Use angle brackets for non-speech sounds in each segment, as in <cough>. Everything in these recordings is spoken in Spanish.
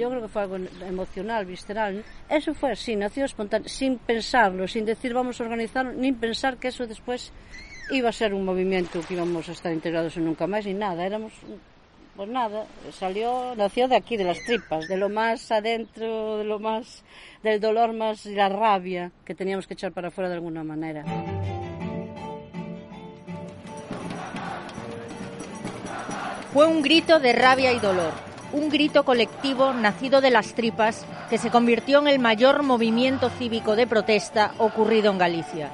Yo creo que fue algo emocional, visceral. Eso fue así, nació espontáneo, sin pensarlo, sin decir vamos a organizarlo, ni pensar que eso después iba a ser un movimiento que íbamos a estar integrados en nunca más, ni nada. Éramos pues nada, salió, nació de aquí, de las tripas, de lo más adentro, de lo más, del dolor más y la rabia que teníamos que echar para afuera de alguna manera. Fue un grito de rabia y dolor, un grito colectivo nacido de las tripas que se convirtió en el mayor movimiento cívico de protesta ocurrido en Galicia.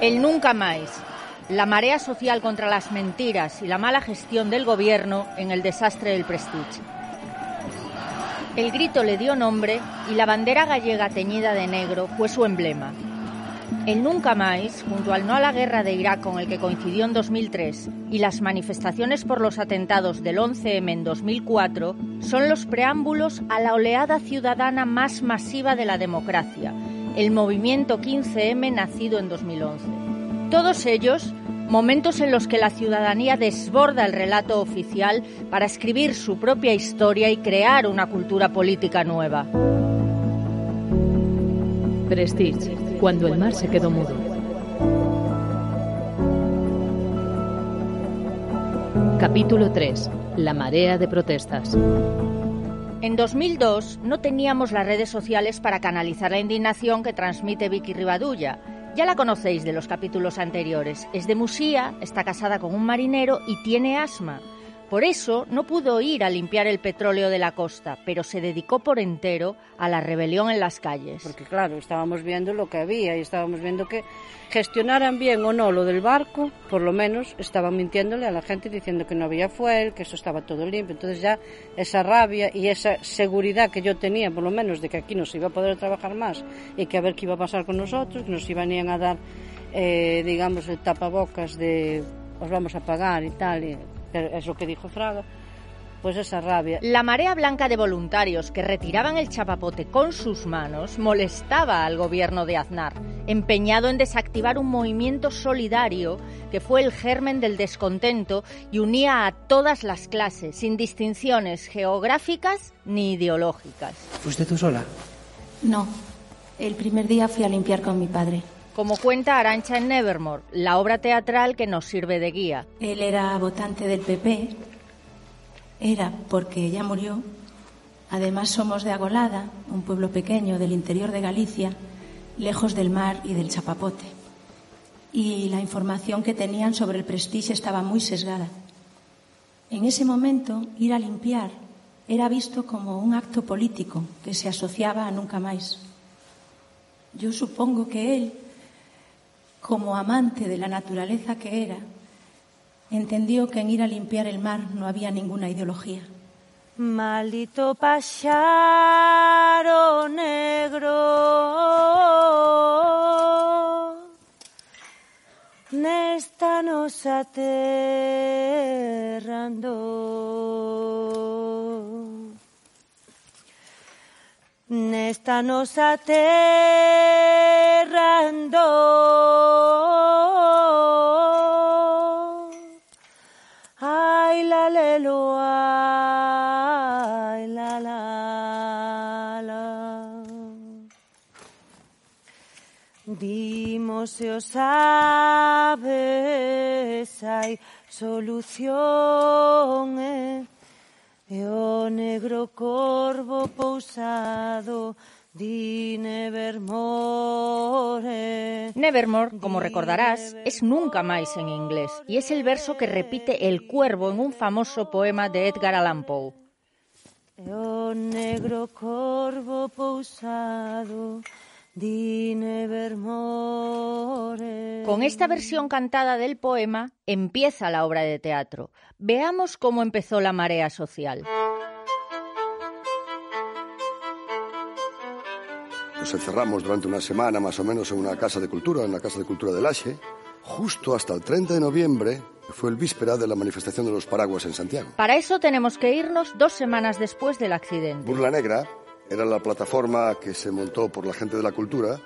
El nunca más, la marea social contra las mentiras y la mala gestión del gobierno en el desastre del Prestige. El grito le dio nombre y la bandera gallega teñida de negro fue su emblema. El Nunca Más, junto al no a la guerra de Irak con el que coincidió en 2003 y las manifestaciones por los atentados del 11M en 2004, son los preámbulos a la oleada ciudadana más masiva de la democracia, el movimiento 15M nacido en 2011. Todos ellos momentos en los que la ciudadanía desborda el relato oficial para escribir su propia historia y crear una cultura política nueva. Prestige, cuando el mar se quedó mudo. Capítulo 3. La marea de protestas. En 2002 no teníamos las redes sociales para canalizar la indignación que transmite Vicky Rivadulla. Ya la conocéis de los capítulos anteriores. Es de Musía, está casada con un marinero y tiene asma. Por eso no pudo ir a limpiar el petróleo de la costa, pero se dedicó por entero a la rebelión en las calles. Porque claro, estábamos viendo lo que había y estábamos viendo que gestionaran bien o no lo del barco, por lo menos estaban mintiéndole a la gente diciendo que no había fuel, que eso estaba todo limpio. Entonces ya esa rabia y esa seguridad que yo tenía, por lo menos, de que aquí no se iba a poder trabajar más y que a ver qué iba a pasar con nosotros, que nos iban a dar, eh, digamos, el tapabocas de os vamos a pagar y tal. Y, es lo que dijo Fraga, pues esa rabia. La marea blanca de voluntarios que retiraban el chapapote con sus manos molestaba al gobierno de Aznar, empeñado en desactivar un movimiento solidario que fue el germen del descontento y unía a todas las clases, sin distinciones geográficas ni ideológicas. ¿Fuiste tú sola? No. El primer día fui a limpiar con mi padre. Como cuenta Arancha en Nevermore, la obra teatral que nos sirve de guía. Él era votante del PP. Era porque ya murió. Además somos de Agolada, un pueblo pequeño del interior de Galicia, lejos del mar y del chapapote. Y la información que tenían sobre el prestigio estaba muy sesgada. En ese momento, ir a limpiar era visto como un acto político que se asociaba a nunca más. Yo supongo que él como amante de la naturaleza que era, entendió que en ir a limpiar el mar no había ninguna ideología. Maldito pájaro negro, nesta nos aterrando. nesta nosa terra andou. Ai la lelo, ai la la la. Dimos se o sabes, hai solución, eh? E o negro corvo pousado di Nevermore. Nevermore, como recordarás, es nunca más en inglés y es el verso que repite el cuervo en un famoso poema de Edgar Allan Poe. E o negro corvo pousado. Con esta versión cantada del poema empieza la obra de teatro. Veamos cómo empezó la marea social. Nos encerramos durante una semana más o menos en una casa de cultura, en la Casa de Cultura de Laxe, justo hasta el 30 de noviembre, que fue el víspera de la manifestación de los paraguas en Santiago. Para eso tenemos que irnos dos semanas después del accidente. Burla Negra era la plataforma que se montó por la gente de la cultura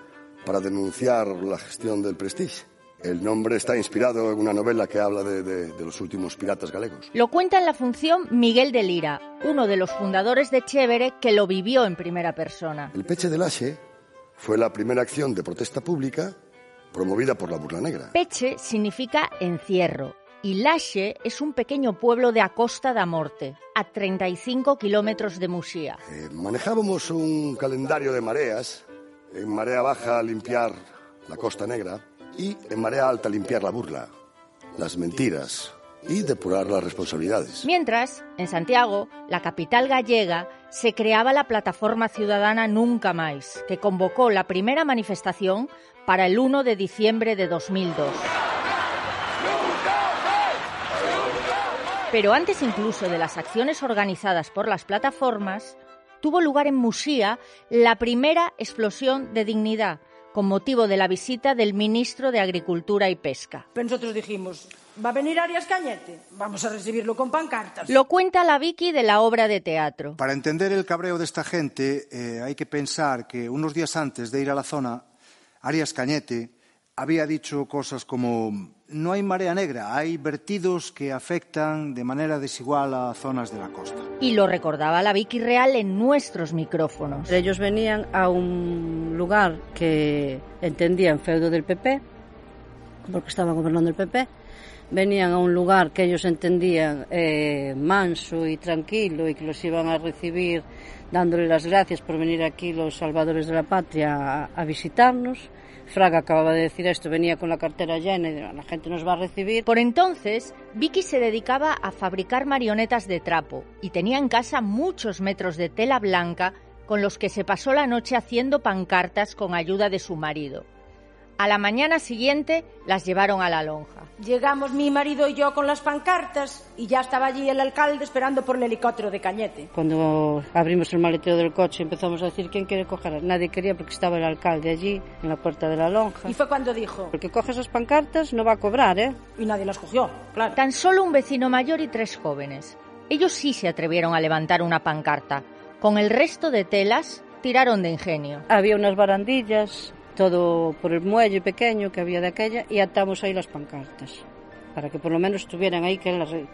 para denunciar la gestión del Prestige. El nombre está inspirado en una novela que habla de, de- de los últimos piratas galegos. Lo cuenta en la función Miguel de Lira, uno de los fundadores de Chévere que lo vivió en primera persona. El Peche de Laxe fue la primera acción de protesta pública promovida por la Burla Negra. Peche significa encierro y Laxe es un pequeño pueblo de Acosta da Morte, a 35 kilómetros de Musía. Eh, manejábamos un calendario de mareas. En marea baja limpiar la Costa Negra y en marea alta limpiar la burla, las mentiras y depurar las responsabilidades. Mientras, en Santiago, la capital gallega, se creaba la plataforma ciudadana Nunca Más, que convocó la primera manifestación para el 1 de diciembre de 2002. Pero antes incluso de las acciones organizadas por las plataformas, tuvo lugar en Musía la primera explosión de dignidad, con motivo de la visita del ministro de Agricultura y Pesca. Pero nosotros dijimos, ¿va a venir Arias Cañete? Vamos a recibirlo con pancartas. Lo cuenta la Vicky de la obra de teatro. Para entender el cabreo de esta gente eh, hay que pensar que unos días antes de ir a la zona, Arias Cañete había dicho cosas como no hay marea negra, hay vertidos que afectan de manera desigual a zonas de la costa. Y lo recordaba la Vicky Real en nuestros micrófonos. Ellos venían a un lugar que entendían feudo del PP, porque estaba gobernando el PP. Venían a un lugar que ellos entendían eh, manso y tranquilo y que los iban a recibir dándole las gracias por venir aquí los salvadores de la patria a, a visitarnos. Fraga acababa de decir esto, venía con la cartera llena y la gente nos va a recibir. Por entonces, Vicky se dedicaba a fabricar marionetas de trapo y tenía en casa muchos metros de tela blanca con los que se pasó la noche haciendo pancartas con ayuda de su marido. A la mañana siguiente las llevaron a la lonja. Llegamos mi marido y yo con las pancartas y ya estaba allí el alcalde esperando por el helicóptero de Cañete. Cuando abrimos el maletero del coche empezamos a decir quién quiere coger. Nadie quería porque estaba el alcalde allí en la puerta de la lonja. Y fue cuando dijo, El que coge esas pancartas no va a cobrar, ¿eh? y nadie las cogió, claro. Tan solo un vecino mayor y tres jóvenes. Ellos sí se atrevieron a levantar una pancarta. Con el resto de telas tiraron de ingenio. Había unas barandillas, todo por el muelle pequeño que había de aquella, y atamos ahí las pancartas. Para que por lo menos estuvieran ahí, que,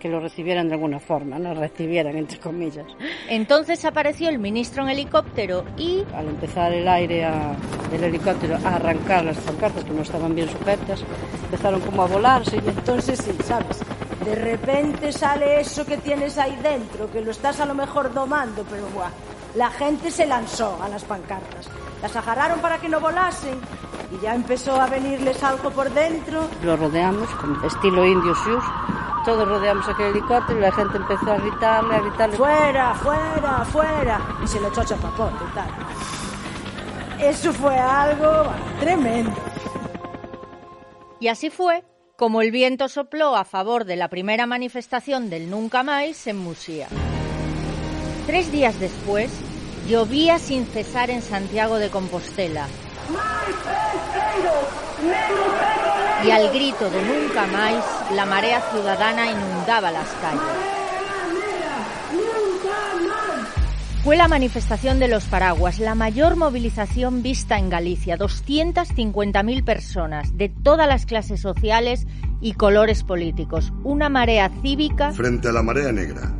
lo recibieran de alguna forma, ¿no? <laughs> Recibieran, entre comillas. Entonces apareció el ministro en helicóptero y Al empezar el aire a- del helicóptero a arrancar las pancartas, que no estaban bien sujetas, empezaron como a volarse. Y entonces sí, ¿sabes? De repente sale eso que tienes ahí dentro, que lo estás a lo mejor domando, pero buah, la gente se lanzó a las pancartas. Las agarraron para que no volasen y ya empezó a venirles algo por dentro. Lo rodeamos, con estilo indio Sioux. Todos rodeamos aquel helicóptero y la gente empezó a gritarle, a gritarle. Fuera, fuera, fuera. Y se lo echó chapapote y tal. Eso fue algo tremendo. Y así fue como el viento sopló a favor de la primera manifestación del Nunca Más en Musía. Tres días después, llovía sin cesar en Santiago de Compostela. Y al grito de Nunca Más, la marea ciudadana inundaba las calles. Fue la manifestación de los paraguas, la mayor movilización vista en Galicia, 250.000 personas de todas las clases sociales y colores políticos, una marea cívica Frente a la marea negra,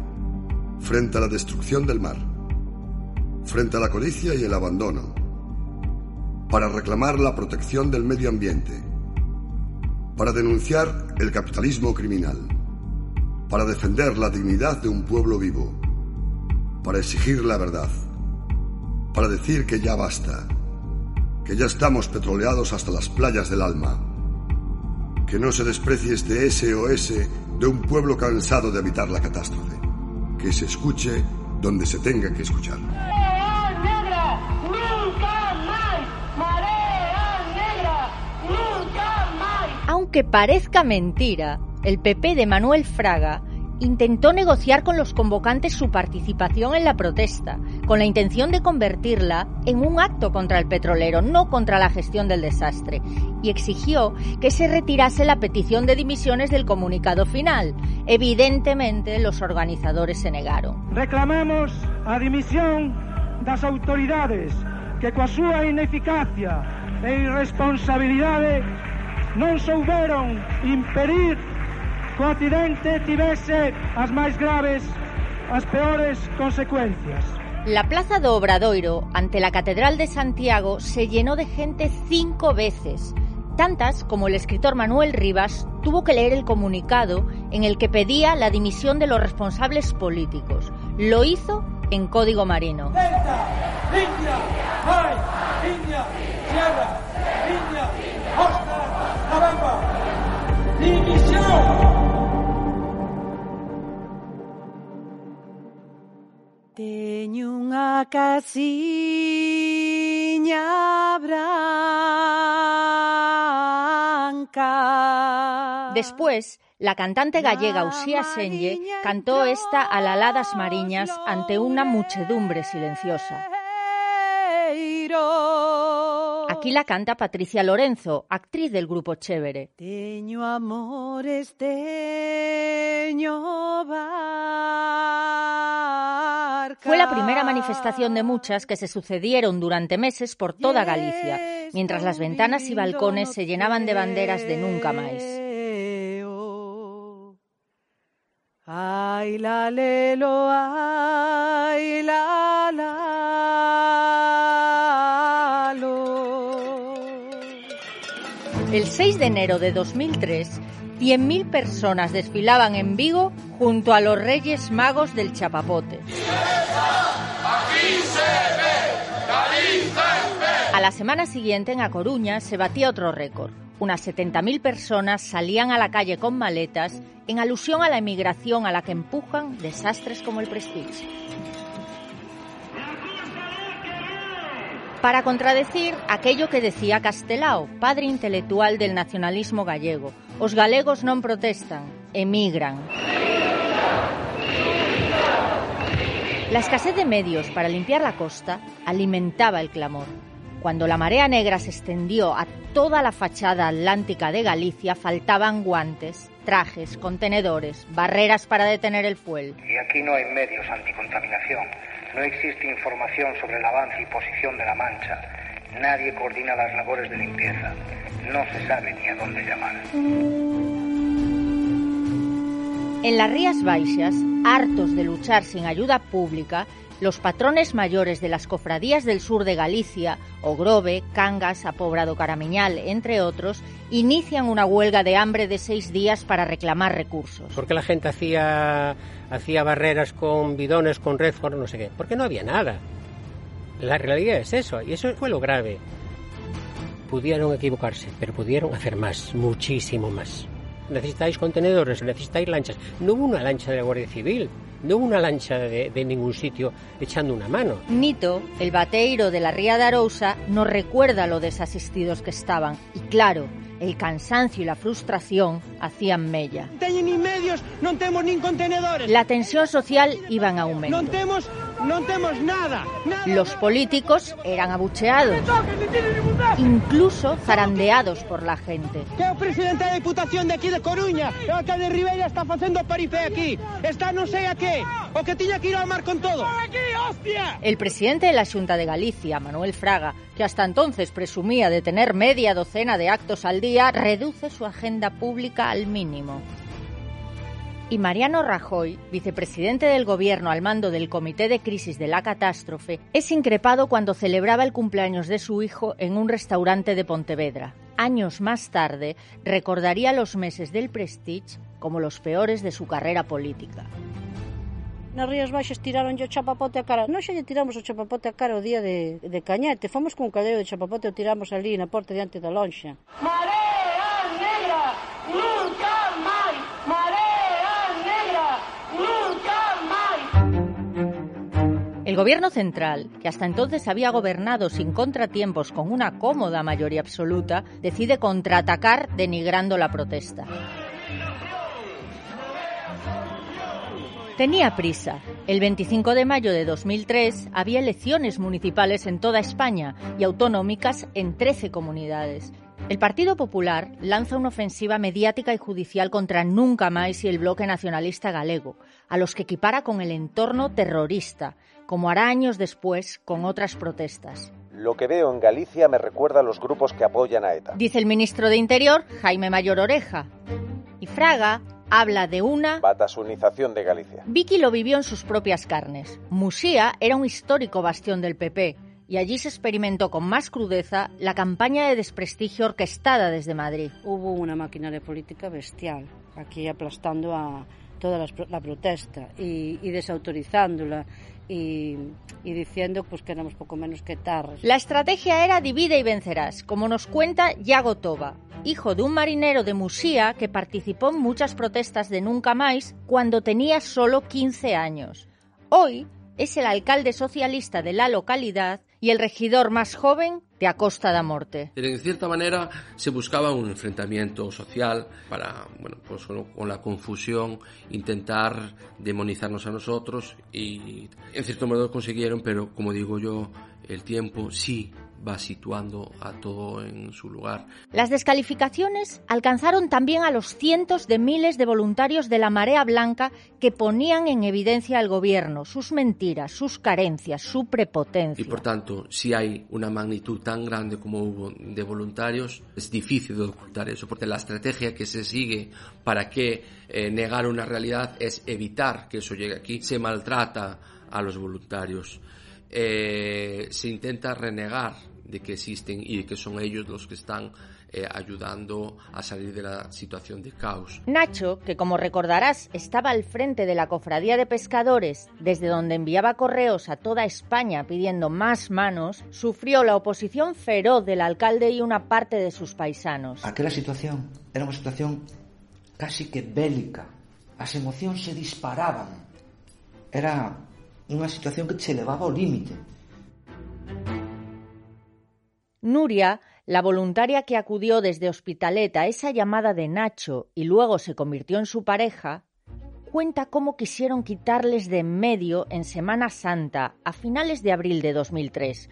frente a la destrucción del mar, frente a la codicia y el abandono, para reclamar la protección del medio ambiente, para denunciar el capitalismo criminal, para defender la dignidad de un pueblo vivo, para exigir la verdad, para decir que ya basta, que ya estamos petroleados hasta las playas del alma, que no se desprecie este SOS de un pueblo cansado de evitar la catástrofe, que se escuche donde se tenga que escuchar. Aunque parezca mentira, el PP de Manuel Fraga intentó negociar con los convocantes su participación en la protesta, con la intención de convertirla en un acto contra el petrolero, no contra la gestión del desastre, y exigió que se retirase la petición de dimisiones del comunicado final. Evidentemente, los organizadores se negaron. Reclamamos a dimisión das autoridades que coa súa ineficacia e irresponsabilidade non souberon impedir que o accidente tivese as máis graves, as peores consecuencias. La plaza de Obradoiro, ante la Catedral de Santiago, se llenó de gente cinco veces, tantas como el escritor Manuel Rivas tuvo que leer el comunicado en el que pedía la dimisión de los responsables políticos. Lo hizo en código marino. Delta, India, Mai, India, Sierra, India, Teño unha casiña branca. Después, la cantante gallega Usía Senlle cantó esta Alaladas Mariñas ante una muchedumbre silenciosa. Aquí la canta Patricia Lorenzo, actriz del grupo Chévere. Teño amores, teño barca. Fue la primera manifestación de muchas que se sucedieron durante meses por toda Galicia, mientras las ventanas y balcones se llenaban de banderas de nunca más. Ay, la lelo, ay, la la El 6 de enero de 2003, 100.000 personas desfilaban en Vigo junto a los Reyes Magos del Chapapote. A la semana siguiente en A Coruña se batía otro récord. Unas 70.000 personas salían a la calle con maletas en alusión a la emigración a la que empujan desastres como el Prestige. Para contradecir aquello que decía Castelao, padre intelectual del nacionalismo gallego, os galegos non protestan, emigran. La escasez de medios para limpiar la costa alimentaba el clamor. Cuando la marea negra se extendió a toda la fachada atlántica de Galicia, faltaban guantes, trajes, contenedores, barreras para detener el fuel. Y aquí no hay medios anticontaminación. No existe información sobre el avance y posición de la mancha. Nadie coordina las labores de limpieza. No se sabe ni a dónde llamar. En las Rías Baixas, hartos de luchar sin ayuda pública, los patrones mayores de las cofradías del sur de Galicia, Ogrove, Cangas, Apobrado Caramiñal, entre otros, inician una huelga de hambre de seis días para reclamar recursos. Porque la gente hacía, hacía barreras con bidones, con Redford, no sé qué. Porque no había nada. La realidad es eso, y eso fue lo grave. Pudieron equivocarse, pero pudieron hacer más, muchísimo más. Necesitáis contenedores, necesitáis lanchas. No hubo una lancha de la Guardia Civil, no hubo una lancha de, de ningún sitio echando una mano. Nito, el bateiro de la Ría de Arousa, nos recuerda lo desasistidos que estaban. Y claro, el cansancio y la frustración hacían mella. Teñen nin medios, non temos nin contenedores. La tensión social iba en aumento. Non temos, non temos nada. nada. Los políticos eran abucheados, incluso zarandeados por la gente. Que o presidente da Diputación de aquí de Coruña o alcalde Ribeira está facendo paripé aquí. Está non sei a qué. O que tiña que ir ao mar con todo. El presidente de la Junta de Galicia, Manuel Fraga, que hasta entonces presumía de tener media docena de actos al día, reduce su agenda pública al mínimo. Y Mariano Rajoy, vicepresidente del gobierno al mando del Comité de Crisis de la Catástrofe, es increpado cuando celebraba el cumpleaños de su hijo en un restaurante de Pontevedra. Años más tarde, recordaría los meses del Prestige como los peores de su carrera política. Nas Rías Baixas tiraron o chapapote a cara. Non xa lle tiramos o chapapote a cara o día de, de Cañete. Fomos con un cadeo de chapapote e o tiramos ali na porta diante da lonxa. Marea negra, nunca El gobierno central, que hasta entonces había gobernado sin contratiempos con una cómoda mayoría absoluta, decide contraatacar denigrando la protesta. Tenía prisa. El 25 de mayo de 2003 había elecciones municipales en toda España y autonómicas en 13 comunidades. El Partido Popular lanza una ofensiva mediática y judicial contra Nunca Más y el bloque nacionalista galego, a los que equipara con el entorno terrorista, como hará años después con otras protestas. Lo que veo en Galicia me recuerda a los grupos que apoyan a ETA. Dice el ministro de Interior, Jaime Mayor Oreja. Y Fraga habla de una batasunización de Galicia. Vicky lo vivió en sus propias carnes. Musía era un histórico bastión del PP y allí se experimentó con más crudeza la campaña de desprestigio orquestada desde Madrid. Hubo una maquinaria política bestial aquí aplastando a toda la, la protesta y, y desautorizándola y, diciendo pues que éramos poco menos que tarras. La estrategia era divide y vencerás, como nos cuenta Yago Toba, hijo de un marinero de Musía que participó en muchas protestas de Nunca Más cuando tenía solo 15 años. Hoy es el alcalde socialista de la localidad y el regidor más joven de Acosta da Morte. En cierta manera se buscaba un enfrentamiento social para, bueno, pues con la confusión intentar demonizarnos a nosotros y en cierto modo consiguieron, pero como digo yo, el tiempo sí va situando a todo en su lugar. Las descalificaciones alcanzaron también a los cientos de miles de voluntarios de la Marea Blanca que ponían en evidencia al gobierno, sus mentiras, sus carencias, su prepotencia. Y por tanto, si hay una magnitud tan grande como hubo de voluntarios, es difícil de ocultar eso, porque la estrategia que se sigue para que eh, negar una realidad es evitar que eso llegue aquí. Se maltrata a los voluntarios. Eh, se intenta renegar de que existen y de que son ellos los que están eh, ayudando a salir de la situación de caos. Nacho, que como recordarás estaba al frente de la cofradía de pescadores, desde donde enviaba correos a toda España pidiendo más manos, sufrió la oposición feroz del alcalde y una parte de sus paisanos. Aquella situación era una situación casi que bélica. Las emociones se disparaban. Era unha situación que che levaba ao límite. Nuria, la voluntaria que acudió desde Hospitalet a esa llamada de Nacho y luego se convirtió en su pareja, cuenta cómo quisieron quitarles de en medio en Semana Santa, a finales de abril de 2003,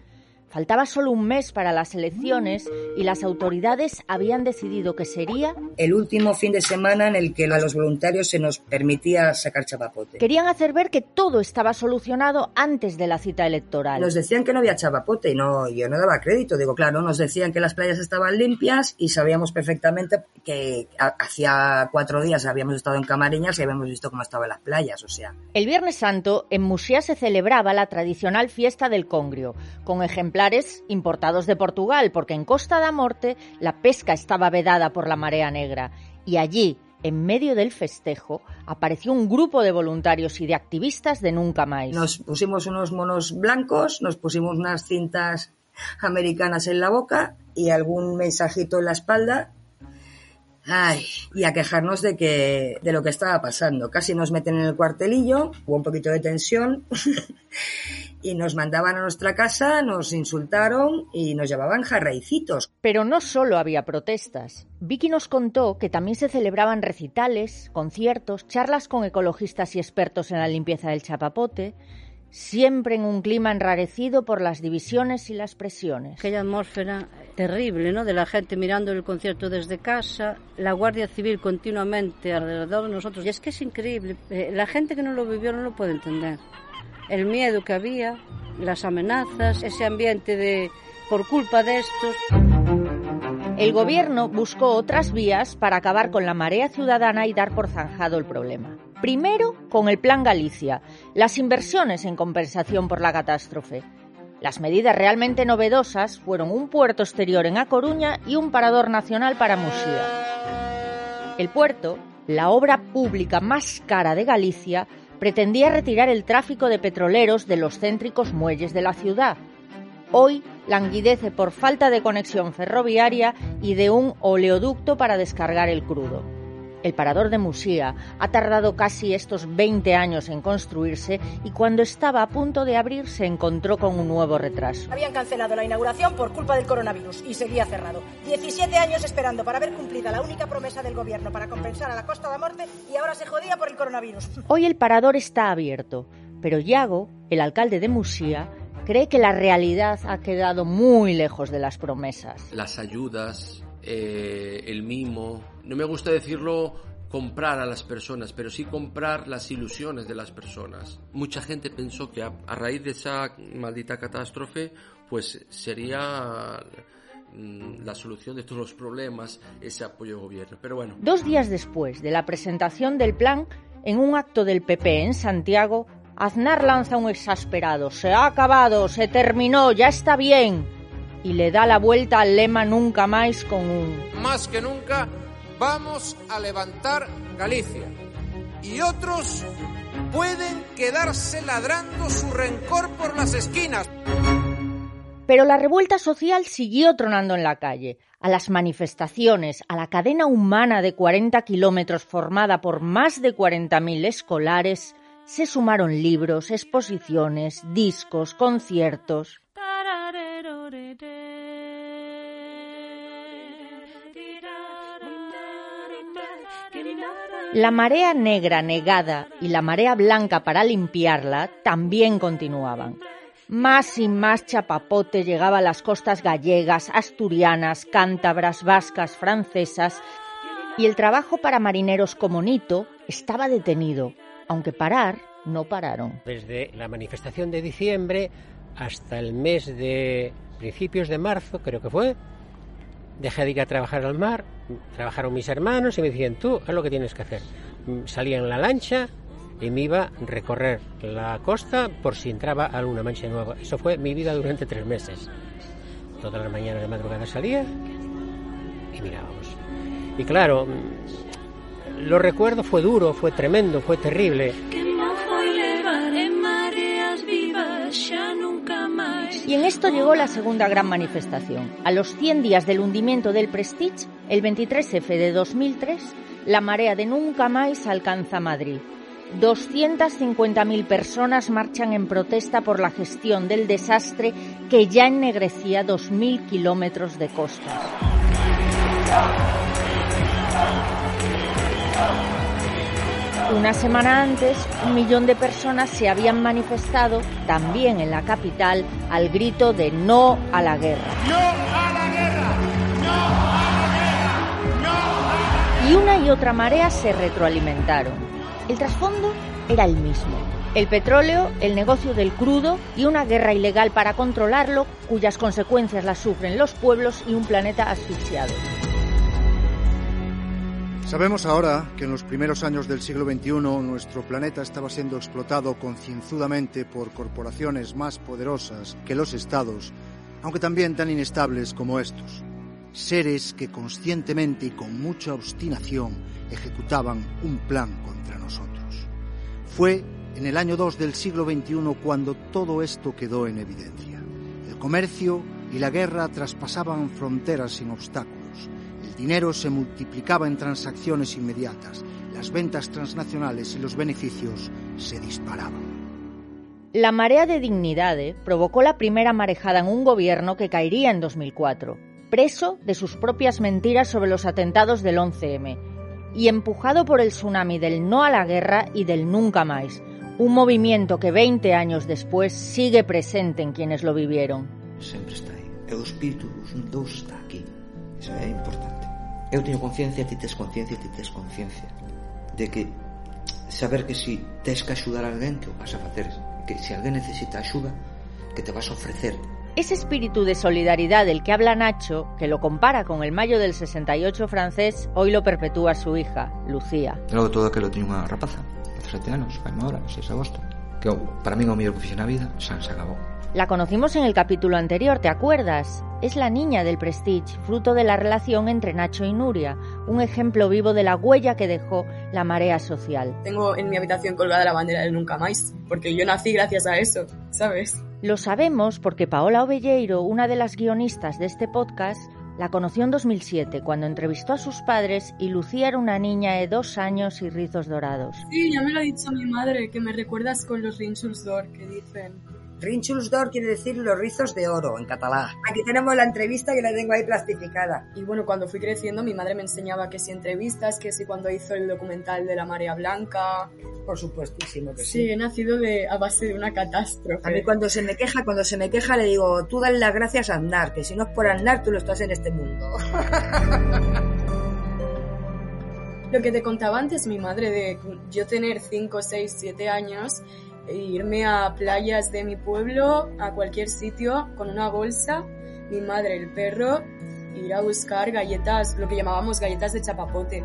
Faltaba solo un mes para las elecciones y las autoridades habían decidido que sería el último fin de semana en el que a los voluntarios se nos permitía sacar chapapote. Querían hacer ver que todo estaba solucionado antes de la cita electoral. Nos decían que no había chapapote y no, yo no daba crédito. Digo, claro, nos decían que las playas estaban limpias y sabíamos perfectamente que hacía cuatro días habíamos estado en Camariñas y habíamos visto cómo estaban las playas, o sea. El Viernes Santo en Musía se celebraba la tradicional fiesta del Congrio, con ejemplares importados de Portugal, porque en Costa da Morte la pesca estaba vedada por la marea negra y allí, en medio del festejo, apareció un grupo de voluntarios y de activistas de Nunca Más. Nos pusimos unos monos blancos, nos pusimos unas cintas americanas en la boca y algún mensajito en la espalda. Ay, y a quejarnos de que de lo que estaba pasando. Casi nos meten en el cuartelillo, hubo un poquito de tensión <laughs> y nos mandaban a nuestra casa, nos insultaron y nos llevaban jarraicitos. Pero no solo había protestas. Vicky nos contó que también se celebraban recitales, conciertos, charlas con ecologistas y expertos en la limpieza del chapapote, siempre en un clima enrarecido por las divisiones y las presiones. Aquella atmósfera terrible, ¿no? De la gente mirando el concierto desde casa, la Guardia Civil continuamente alrededor de nosotros. Y es que es increíble. Eh, la gente que no lo vivió no lo puede entender el miedo que había, las amenazas, ese ambiente de por culpa de estos. El gobierno buscó otras vías para acabar con la marea ciudadana y dar por zanjado el problema. Primero, con el Plan Galicia, las inversiones en compensación por la catástrofe. Las medidas realmente novedosas fueron un puerto exterior en A Coruña y un parador nacional para Musía. El puerto, la obra pública más cara de Galicia, pretendía retirar el tráfico de petroleros de los céntricos muelles de la ciudad. Hoy languidece por falta de conexión ferroviaria y de un oleoducto para descargar el crudo. El parador de Musía ha tardado casi estos 20 años en construirse y cuando estaba a punto de abrir se encontró con un nuevo retraso. Habían cancelado la inauguración por culpa del coronavirus y seguía cerrado. 17 años esperando para ver cumplida la única promesa del gobierno para compensar a la Costa de Morte y ahora se jodía por el coronavirus. Hoy el parador está abierto, pero Yago, el alcalde de Musía, cree que la realidad ha quedado muy lejos de las promesas. Las ayudas, eh, el mimo, no me gusta decirlo comprar a las personas, pero sí comprar las ilusiones de las personas. Mucha gente pensó que a, a raíz de esa maldita catástrofe, pues sería mm, la solución de todos los problemas ese apoyo al gobierno. Pero bueno. Dos días después de la presentación del plan, en un acto del PP en Santiago, Aznar lanza un exasperado, se ha acabado, se terminó, ya está bien, y le da la vuelta al lema nunca más con un... Más que nunca vamos a levantar Galicia. Y otros pueden quedarse ladrando su rencor por las esquinas. Pero la revuelta social siguió tronando en la calle. A las manifestaciones, a la cadena humana de 40 kilómetros formada por más de 40.000 escolares, se sumaron libros, exposiciones, discos, conciertos. La marea negra negada y la marea blanca para limpiarla también continuaban. Más y más chapapote llegaba a las costas gallegas, asturianas, cántabras, vascas, francesas, y el trabajo para marineros como Nito estaba detenido, aunque parar no pararon. Desde la manifestación de diciembre hasta el mes de principios de marzo, creo que fue, dejé de ir a trabajar al mar, trabajaron mis hermanos y me decían, tú, haz lo que tienes que hacer. Salía en la lancha y me iba a recorrer la costa por si entraba alguna mancha nueva. Eso fue mi vida durante tres meses. Todas las mañanas de madrugada salía y mirábamos. Y claro, lo recuerdo, fue duro, fue tremendo, fue terrible. Y en esto llegó la segunda gran manifestación. A los 100 días del hundimiento del Prestige, el 23F de 2003, la marea de Nunca Más alcanza Madrid. 250.000 personas marchan en protesta por la gestión del desastre que ya ennegrecía 2.000 kilómetros de costas. Una semana antes, un millón de personas se habían manifestado, también en la capital, al grito de no a la guerra. ¡No a la guerra! ¡No a la guerra! ¡No a la Y una y otra marea se retroalimentaron. El trasfondo era el mismo. El petróleo, el negocio del crudo y una guerra ilegal para controlarlo, cuyas consecuencias las sufren los pueblos y un planeta asfixiado. Sabemos ahora que en los primeros años del siglo XXI nuestro planeta estaba siendo explotado concienzudamente por corporaciones más poderosas que los estados, aunque también tan inestables como estos. Seres que conscientemente y con mucha obstinación ejecutaban un plan contra nosotros. Fue en el año 2 del siglo XXI cuando todo esto quedó en evidencia. El comercio y la guerra traspasaban fronteras sin obstáculos. El dinero se multiplicaba en transacciones inmediatas, las ventas transnacionales y los beneficios se disparaban. La marea de dignidades provocó la primera marejada en un gobierno que caería en 2004, preso de sus propias mentiras sobre los atentados del 11M y empujado por el tsunami del no a la guerra y del nunca más, un movimiento que 20 años después sigue presente en quienes lo vivieron. Sempre está aí. E o espírito dos dous está aquí. Eso é importante. Eu teño conciencia, ti tes conciencia, ti tes conciencia. De que saber que si tes que axudar a alguén que o vas a facer. Que se alguén necesita axuda que te vas a ofrecer. Ese espíritu de solidaridad del que habla Nacho, que lo compara con el mayo del 68 francés, hoy lo perpetúa su hija, Lucía. Logo todo aquilo tiña unha rapaza. 17 anos, vai ahora, 6 de agosto. Que eu, para min o mellor que fixe na vida xa se acabou La conocimos en el capítulo anterior, ¿te acuerdas? Es la niña del Prestige, fruto de la relación entre Nacho y Nuria, un ejemplo vivo de la huella que dejó la marea social. Tengo en mi habitación colgada la bandera del Nunca Más, porque yo nací gracias a eso, ¿sabes? Lo sabemos porque Paola Ovelleiro, una de las guionistas de este podcast, La conoció en 2007 cuando entrevistó a sus padres y Lucía era una niña de dos años y rizos dorados. Sí, ya me lo ha dicho mi madre, que me recuerdas con los Rinchuls d'Or que dicen. Rinchuls d'Or quiere decir los rizos de oro en catalán. Aquí tenemos la entrevista que la tengo ahí plastificada. Y bueno, cuando fui creciendo, mi madre me enseñaba que si entrevistas, que si cuando hizo el documental de la Marea Blanca. Por supuestísimo que sí. Sí, he nacido de, a base de una catástrofe. A mí cuando se me queja, cuando se me queja le digo, tú dale las gracias a Aznar, que si no es por Aznar tú lo estás en este mundo. <laughs> Lo que te contaba antes mi madre de yo tener 5, 6, 7 años irme a playas de mi pueblo, a cualquier sitio, con una bolsa, mi madre, el perro, ir a buscar galletas, lo que llamábamos galletas de chapapote.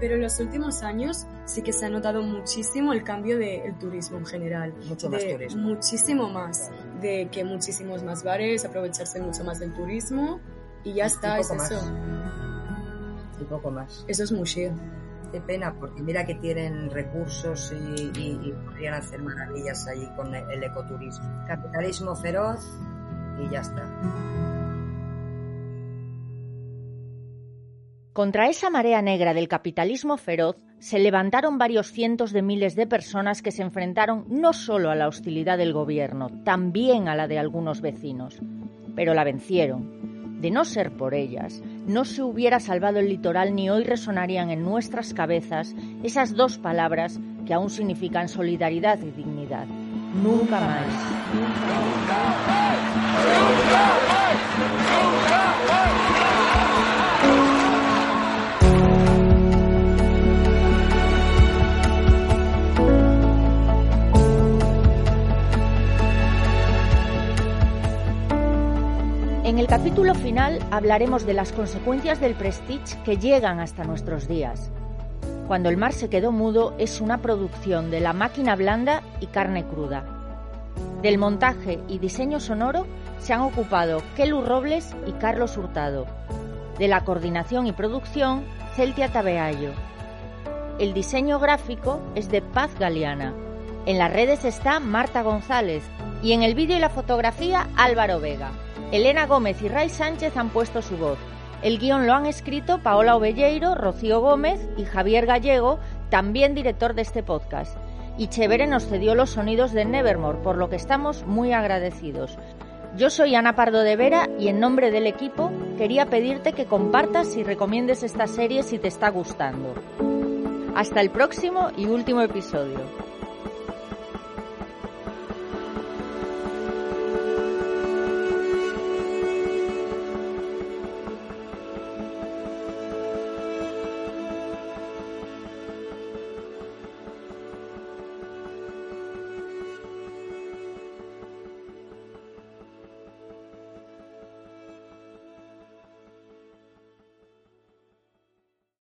Pero en los últimos años sí que se ha notado muchísimo el cambio del turismo en general. Mucho más De- turismo. Muchísimo más. De que muchísimos más bares, aprovecharse mucho más del turismo. Y ya está, Y es poco más. eso. Y poco más. Eso es Muxía. Qué pena, porque mira que tienen recursos y, y- y podrían hacer maravillas allí con el ecoturismo. Capitalismo feroz y ya está. Contra esa marea negra del capitalismo feroz se levantaron varios cientos de miles de personas que se enfrentaron no solo a la hostilidad del gobierno, también a la de algunos vecinos. Pero la vencieron. De no ser por ellas, no se hubiera salvado el litoral ni hoy resonarían en nuestras cabezas esas dos palabras que aún significan solidaridad y dignidad. Nunca más. En el capítulo final hablaremos de las consecuencias del prestige que llegan hasta nuestros días. Cuando el mar se quedó mudo es una producción de La Máquina Blanda y Carne Cruda. Del montaje y diseño sonoro se han ocupado Kelu Robles y Carlos Hurtado. De la coordinación y producción, Celtia Tabeayo. El diseño gráfico es de Paz Galeana. En las redes está Marta González y en el vídeo y la fotografía Álvaro Vega. Elena Gómez y Ray Sánchez han puesto su voz. El guion lo han escrito Paola Ovelleiro, Rocío Gómez y Javier Gallego, también director de este podcast. Y Chevere nos cedió los sonidos de Nevermore, por lo que estamos muy agradecidos. Yo soy Ana Pardo de Vera y en nombre del equipo quería pedirte que compartas y recomiendes esta serie si te está gustando. Hasta el próximo y último episodio.